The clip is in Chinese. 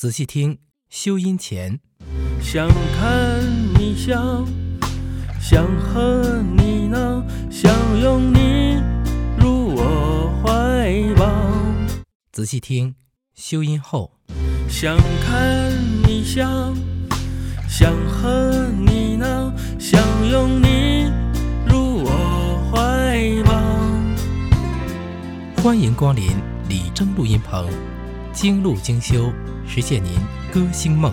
仔细听，修音前。想看你笑，想和你闹，想拥你入我怀抱。仔细听，修音后。想看你笑，想和你闹，想拥你入我怀抱。欢迎光临李征录音棚，精路精修，实现您歌星梦。